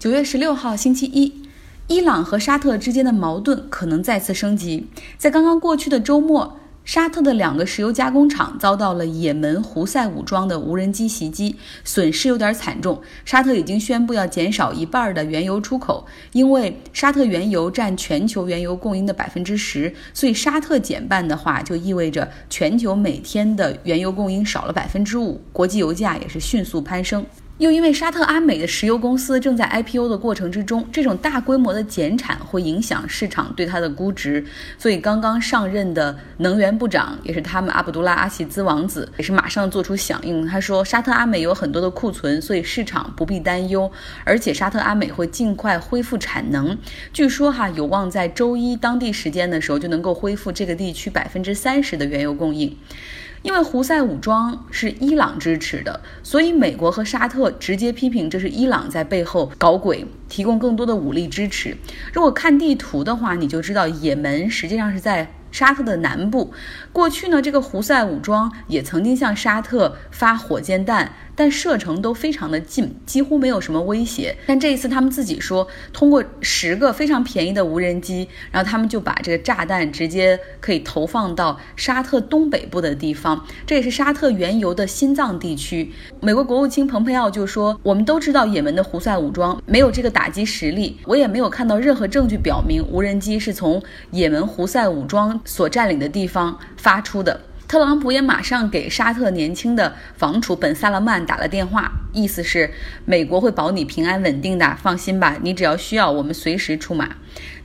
九月十六号，星期一，伊朗和沙特之间的矛盾可能再次升级。在刚刚过去的周末，沙特的两个石油加工厂遭到了也门胡塞武装的无人机袭击，损失有点惨重。沙特已经宣布要减少一半的原油出口，因为沙特原油占全球原油供应的百分之十，所以沙特减半的话，就意味着全球每天的原油供应少了百分之五，国际油价也是迅速攀升。又因为沙特阿美的石油公司正在 IPO 的过程之中，这种大规模的减产会影响市场对它的估值，所以刚刚上任的能源部长也是他们阿卜杜拉阿齐兹王子，也是马上做出响应。他说，沙特阿美有很多的库存，所以市场不必担忧，而且沙特阿美会尽快恢复产能。据说哈有望在周一当地时间的时候就能够恢复这个地区百分之三十的原油供应。因为胡塞武装是伊朗支持的，所以美国和沙特直接批评这是伊朗在背后搞鬼，提供更多的武力支持。如果看地图的话，你就知道也门实际上是在沙特的南部。过去呢，这个胡塞武装也曾经向沙特发火箭弹。但射程都非常的近，几乎没有什么威胁。但这一次他们自己说，通过十个非常便宜的无人机，然后他们就把这个炸弹直接可以投放到沙特东北部的地方，这也是沙特原油的心脏地区。美国国务卿蓬佩奥就说：“我们都知道也门的胡塞武装没有这个打击实力，我也没有看到任何证据表明无人机是从也门胡塞武装所占领的地方发出的。”特朗普也马上给沙特年轻的房储本·萨勒曼打了电话，意思是美国会保你平安稳定的，放心吧，你只要需要，我们随时出马。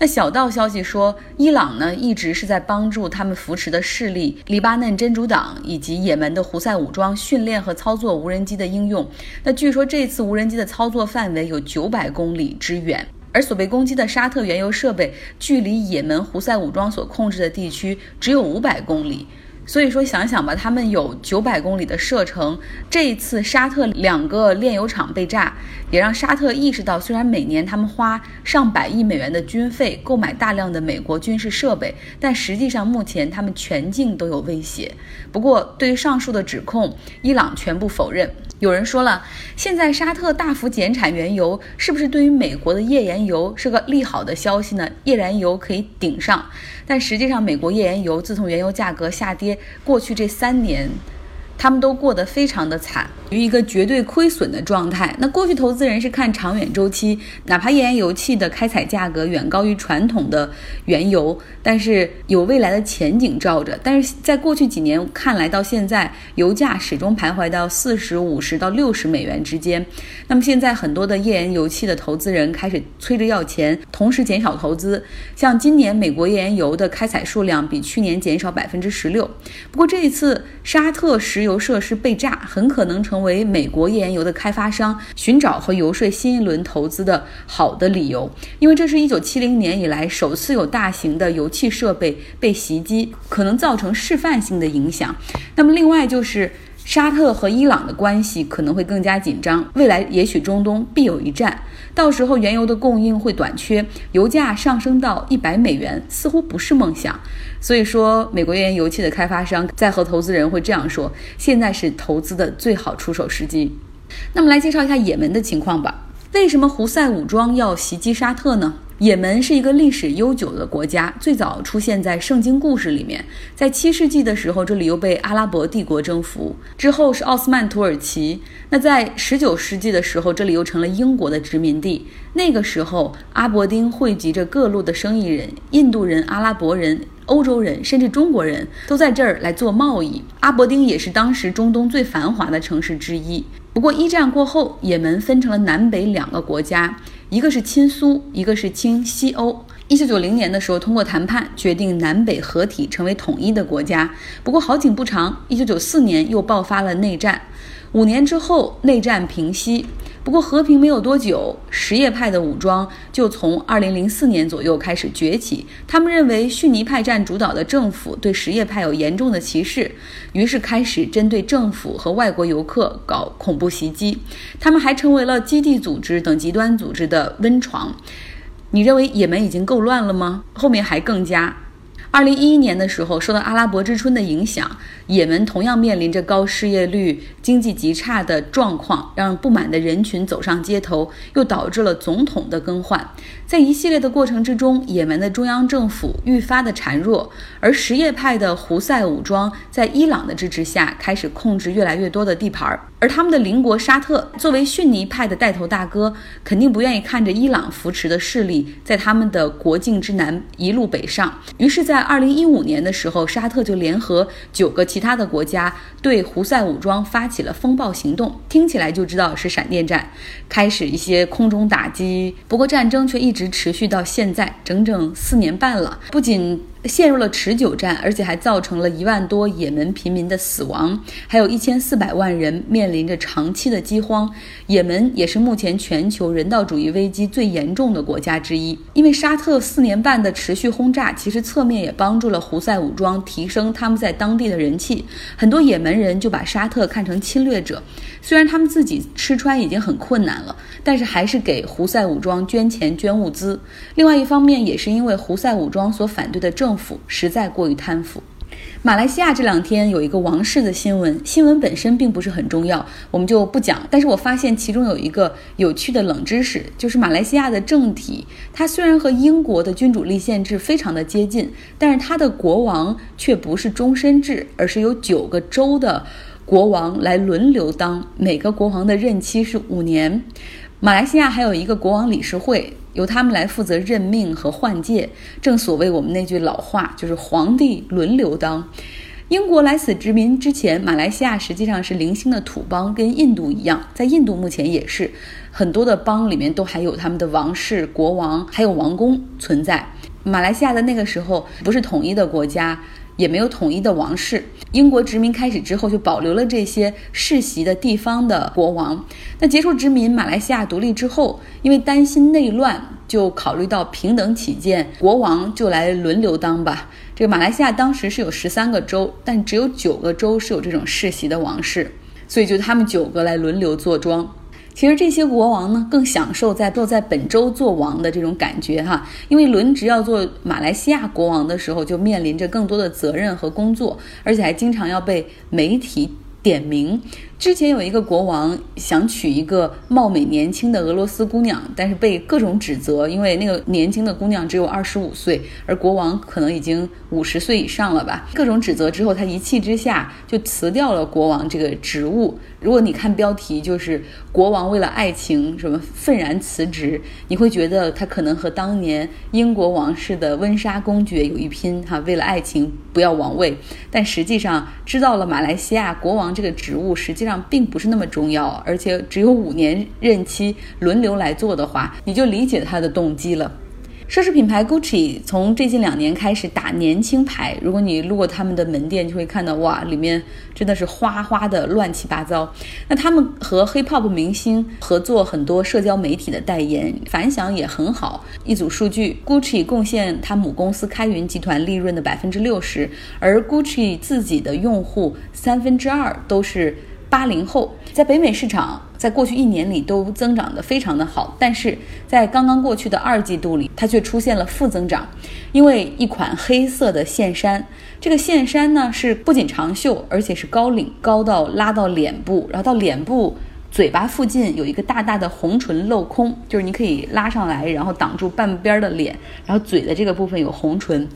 那小道消息说，伊朗呢一直是在帮助他们扶持的势力——黎巴嫩真主党以及也门的胡塞武装训练和操作无人机的应用。那据说这次无人机的操作范围有九百公里之远，而所被攻击的沙特原油设备距离也门胡塞武装所控制的地区只有五百公里。所以说，想想吧，他们有九百公里的射程。这一次，沙特两个炼油厂被炸，也让沙特意识到，虽然每年他们花上百亿美元的军费购买大量的美国军事设备，但实际上目前他们全境都有威胁。不过，对于上述的指控，伊朗全部否认。有人说了，现在沙特大幅减产原油，是不是对于美国的页岩油是个利好的消息呢？页岩油可以顶上，但实际上，美国页岩油自从原油价格下跌，过去这三年。他们都过得非常的惨，于一个绝对亏损的状态。那过去投资人是看长远周期，哪怕页岩油气的开采价格远高于传统的原油，但是有未来的前景照着。但是在过去几年看来，到现在油价始终徘徊到四十五十到六十美元之间。那么现在很多的页岩油气的投资人开始催着要钱，同时减少投资。像今年美国页岩油的开采数量比去年减少百分之十六。不过这一次沙特石油。油设施被炸，很可能成为美国页岩油的开发商寻找和游说新一轮投资的好的理由，因为这是一九七零年以来首次有大型的油气设备被袭击，可能造成示范性的影响。那么，另外就是沙特和伊朗的关系可能会更加紧张，未来也许中东必有一战。到时候原油的供应会短缺，油价上升到一百美元似乎不是梦想。所以说，美国页岩油气的开发商在和投资人会这样说：现在是投资的最好出手时机。那么来介绍一下也门的情况吧。为什么胡塞武装要袭击沙特呢？也门是一个历史悠久的国家，最早出现在圣经故事里面。在七世纪的时候，这里又被阿拉伯帝国征服，之后是奥斯曼土耳其。那在十九世纪的时候，这里又成了英国的殖民地。那个时候，阿伯丁汇集着各路的生意人，印度人、阿拉伯人、欧洲人，甚至中国人都在这儿来做贸易。阿伯丁也是当时中东最繁华的城市之一。不过一战过后，也门分成了南北两个国家。一个是亲苏，一个是亲西欧。一九九零年的时候，通过谈判决定南北合体，成为统一的国家。不过好景不长，一九九四年又爆发了内战。五年之后，内战平息。不过和平没有多久，什叶派的武装就从二零零四年左右开始崛起。他们认为逊尼派占主导的政府对什叶派有严重的歧视，于是开始针对政府和外国游客搞恐怖袭击。他们还成为了基地组织等极端组织的温床。你认为也门已经够乱了吗？后面还更加。二零一一年的时候，受到阿拉伯之春的影响，也门同样面临着高失业率、经济极差的状况，让不满的人群走上街头，又导致了总统的更换。在一系列的过程之中，也门的中央政府愈发的孱弱，而什叶派的胡塞武装在伊朗的支持下，开始控制越来越多的地盘儿。而他们的邻国沙特作为逊尼派的带头大哥，肯定不愿意看着伊朗扶持的势力在他们的国境之南一路北上，于是，在二零一五年的时候，沙特就联合九个其他的国家对胡塞武装发起了风暴行动。听起来就知道是闪电战，开始一些空中打击。不过战争却一直持续到现在，整整四年半了。不仅陷入了持久战，而且还造成了一万多也门平民的死亡，还有一千四百万人面临着长期的饥荒。也门也是目前全球人道主义危机最严重的国家之一。因为沙特四年半的持续轰炸，其实侧面也帮助了胡塞武装提升他们在当地的人气。很多也门人就把沙特看成侵略者，虽然他们自己吃穿已经很困难了，但是还是给胡塞武装捐钱捐物资。另外一方面，也是因为胡塞武装所反对的政。政府实在过于贪腐。马来西亚这两天有一个王室的新闻，新闻本身并不是很重要，我们就不讲。但是我发现其中有一个有趣的冷知识，就是马来西亚的政体，它虽然和英国的君主立宪制非常的接近，但是它的国王却不是终身制，而是由九个州的国王来轮流当，每个国王的任期是五年。马来西亚还有一个国王理事会。由他们来负责任命和换届，正所谓我们那句老话，就是皇帝轮流当。英国来此殖民之前，马来西亚实际上是零星的土邦，跟印度一样，在印度目前也是很多的邦里面都还有他们的王室、国王，还有王宫存在。马来西亚的那个时候不是统一的国家。也没有统一的王室。英国殖民开始之后，就保留了这些世袭的地方的国王。那结束殖民，马来西亚独立之后，因为担心内乱，就考虑到平等起见，国王就来轮流当吧。这个马来西亚当时是有十三个州，但只有九个州是有这种世袭的王室，所以就他们九个来轮流坐庄。其实这些国王呢，更享受在坐在本州做王的这种感觉哈，因为轮值要做马来西亚国王的时候，就面临着更多的责任和工作，而且还经常要被媒体点名。之前有一个国王想娶一个貌美年轻的俄罗斯姑娘，但是被各种指责，因为那个年轻的姑娘只有二十五岁，而国王可能已经五十岁以上了吧。各种指责之后，他一气之下就辞掉了国王这个职务。如果你看标题，就是国王为了爱情什么愤然辞职，你会觉得他可能和当年英国王室的温莎公爵有一拼哈，为了爱情不要王位。但实际上知道了马来西亚国王这个职务，实际上并不是那么重要，而且只有五年任期轮流来做的话，你就理解他的动机了。奢侈品牌 Gucci 从最近两年开始打年轻牌，如果你路过他们的门店，就会看到哇，里面真的是花花的乱七八糟。那他们和 Hip Hop 明星合作很多社交媒体的代言，反响也很好。一组数据，Gucci 贡献他母公司开云集团利润的百分之六十，而 Gucci 自己的用户三分之二都是。八零后在北美市场，在过去一年里都增长得非常的好，但是在刚刚过去的二季度里，它却出现了负增长，因为一款黑色的线衫，这个线衫呢是不仅长袖，而且是高领，高到拉到脸部，然后到脸部嘴巴附近有一个大大的红唇镂空，就是你可以拉上来，然后挡住半边的脸，然后嘴的这个部分有红唇。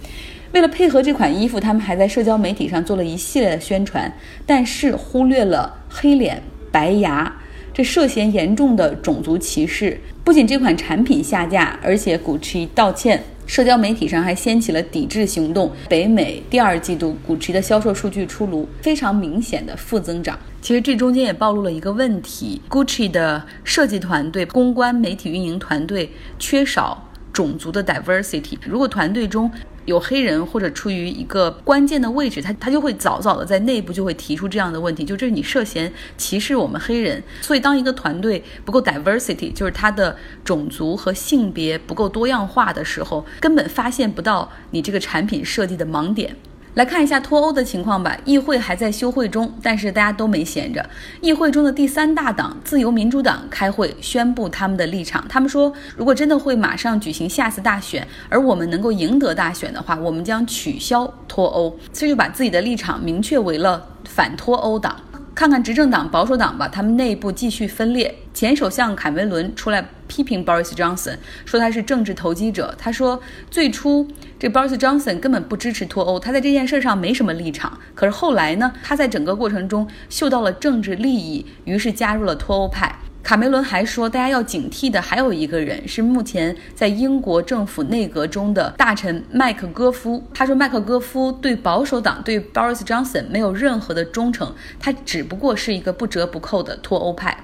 为了配合这款衣服，他们还在社交媒体上做了一系列的宣传，但是忽略了黑脸、白牙，这涉嫌严重的种族歧视。不仅这款产品下架，而且 Gucci 道歉，社交媒体上还掀起了抵制行动。北美第二季度 Gucci 的销售数据出炉，非常明显的负增长。其实这中间也暴露了一个问题：Gucci 的设计团队、公关、媒体运营团队缺少种族的 diversity。如果团队中有黑人或者处于一个关键的位置，他他就会早早的在内部就会提出这样的问题，就这是你涉嫌歧视我们黑人。所以当一个团队不够 diversity，就是他的种族和性别不够多样化的时候，根本发现不到你这个产品设计的盲点。来看一下脱欧的情况吧。议会还在休会中，但是大家都没闲着。议会中的第三大党自由民主党开会宣布他们的立场。他们说，如果真的会马上举行下次大选，而我们能够赢得大选的话，我们将取消脱欧。所以就把自己的立场明确为了反脱欧党。看看执政党保守党吧，他们内部继续分裂。前首相卡梅伦出来批评 Boris Johnson，说他是政治投机者。他说，最初这 Boris Johnson 根本不支持脱欧，他在这件事上没什么立场。可是后来呢，他在整个过程中嗅到了政治利益，于是加入了脱欧派。卡梅伦还说，大家要警惕的还有一个人是目前在英国政府内阁中的大臣麦克戈夫。他说，麦克戈夫对保守党对 Boris Johnson 没有任何的忠诚，他只不过是一个不折不扣的脱欧派。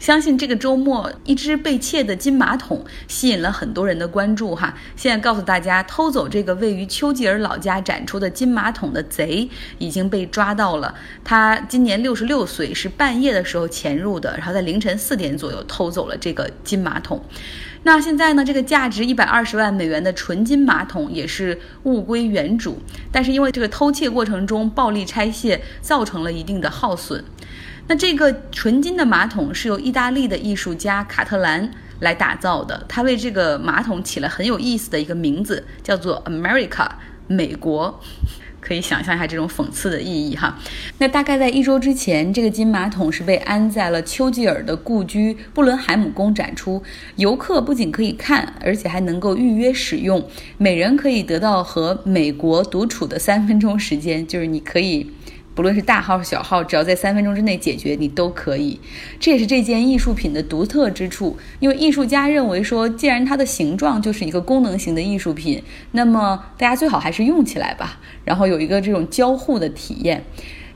相信这个周末一只被窃的金马桶吸引了很多人的关注哈。现在告诉大家，偷走这个位于丘吉尔老家展出的金马桶的贼已经被抓到了。他今年六十六岁，是半夜的时候潜入的，然后在凌晨四点左右偷走了这个金马桶。那现在呢，这个价值一百二十万美元的纯金马桶也是物归原主，但是因为这个偷窃过程中暴力拆卸，造成了一定的耗损。那这个纯金的马桶是由意大利的艺术家卡特兰来打造的，他为这个马桶起了很有意思的一个名字，叫做 America 美国，可以想象一下这种讽刺的意义哈。那大概在一周之前，这个金马桶是被安在了丘吉尔的故居布伦海姆宫展出，游客不仅可以看，而且还能够预约使用，每人可以得到和美国独处的三分钟时间，就是你可以。不论是大号小号，只要在三分钟之内解决，你都可以。这也是这件艺术品的独特之处，因为艺术家认为说，既然它的形状就是一个功能型的艺术品，那么大家最好还是用起来吧，然后有一个这种交互的体验。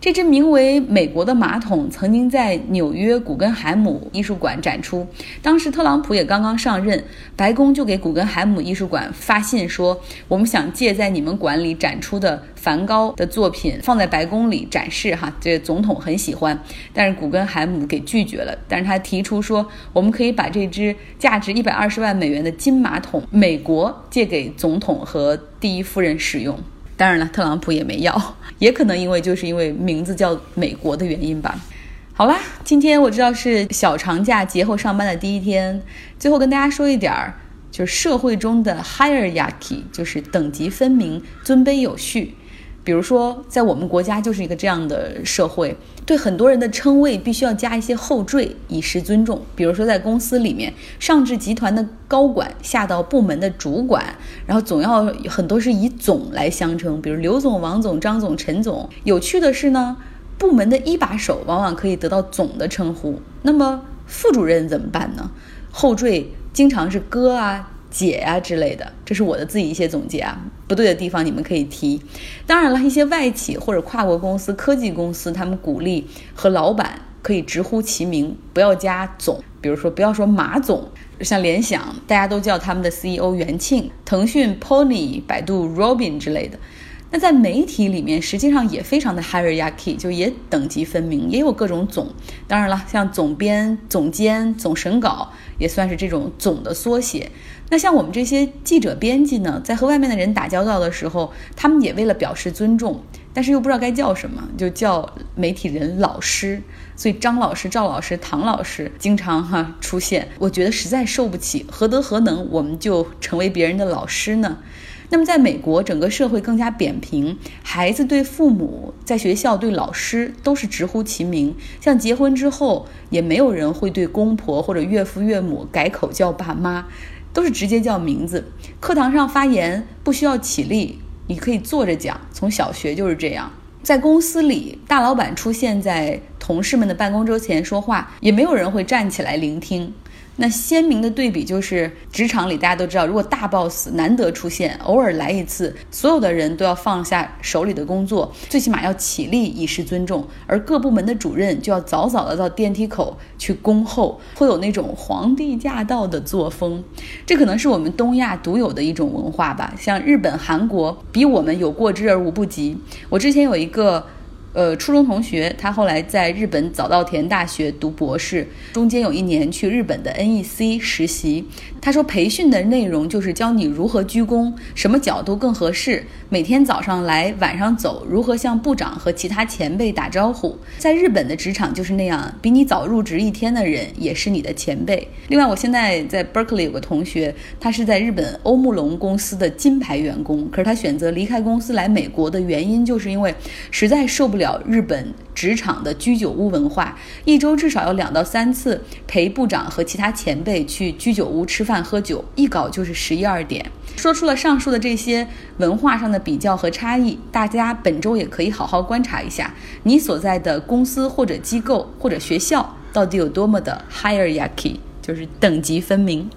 这只名为“美国”的马桶曾经在纽约古根海姆艺术馆展出。当时特朗普也刚刚上任，白宫就给古根海姆艺术馆发信说：“我们想借在你们馆里展出的梵高的作品放在白宫里展示，哈，这总统很喜欢。”但是古根海姆给拒绝了。但是他提出说：“我们可以把这只价值一百二十万美元的金马桶‘美国’借给总统和第一夫人使用。”当然了，特朗普也没要，也可能因为就是因为名字叫美国的原因吧。好啦，今天我知道是小长假节后上班的第一天，最后跟大家说一点儿，就是社会中的 hierarchy，就是等级分明、尊卑有序。比如说，在我们国家就是一个这样的社会，对很多人的称谓必须要加一些后缀，以示尊重。比如说，在公司里面，上至集团的高管，下到部门的主管，然后总要很多是以总来相称，比如刘总、王总、张总、陈总。有趣的是呢，部门的一把手往往可以得到总的称呼，那么副主任怎么办呢？后缀经常是哥啊。姐呀之类的，这是我的自己一些总结啊，不对的地方你们可以提。当然了，一些外企或者跨国公司、科技公司，他们鼓励和老板可以直呼其名，不要加总。比如说，不要说马总，像联想，大家都叫他们的 CEO 袁庆；腾讯 Pony、百度 Robin 之类的。那在媒体里面，实际上也非常的 hierarchy，就也等级分明，也有各种总。当然了，像总编、总监、总审稿，也算是这种总的缩写。那像我们这些记者、编辑呢，在和外面的人打交道的时候，他们也为了表示尊重，但是又不知道该叫什么，就叫媒体人老师。所以张老师、赵老师、唐老师经常哈出现，我觉得实在受不起，何德何能，我们就成为别人的老师呢？那么在美国，整个社会更加扁平，孩子对父母、在学校对老师都是直呼其名，像结婚之后，也没有人会对公婆或者岳父岳母改口叫爸妈。都是直接叫名字。课堂上发言不需要起立，你可以坐着讲。从小学就是这样。在公司里，大老板出现在同事们的办公桌前说话，也没有人会站起来聆听。那鲜明的对比就是，职场里大家都知道，如果大 boss 难得出现，偶尔来一次，所有的人都要放下手里的工作，最起码要起立以示尊重。而各部门的主任就要早早的到电梯口去恭候，会有那种皇帝驾到的作风。这可能是我们东亚独有的一种文化吧。像日本、韩国比我们有过之而无不及。我之前有一个。呃，初中同学，他后来在日本早稻田大学读博士，中间有一年去日本的 NEC 实习。他说，培训的内容就是教你如何鞠躬，什么角度更合适，每天早上来，晚上走，如何向部长和其他前辈打招呼。在日本的职场就是那样，比你早入职一天的人也是你的前辈。另外，我现在在 Berkeley 有个同学，他是在日本欧木龙公司的金牌员工，可是他选择离开公司来美国的原因，就是因为实在受不了。日本职场的居酒屋文化，一周至少要两到三次陪部长和其他前辈去居酒屋吃饭喝酒，一搞就是十一二点。说出了上述的这些文化上的比较和差异，大家本周也可以好好观察一下，你所在的公司或者机构或者学校到底有多么的 hierarchy，就是等级分明。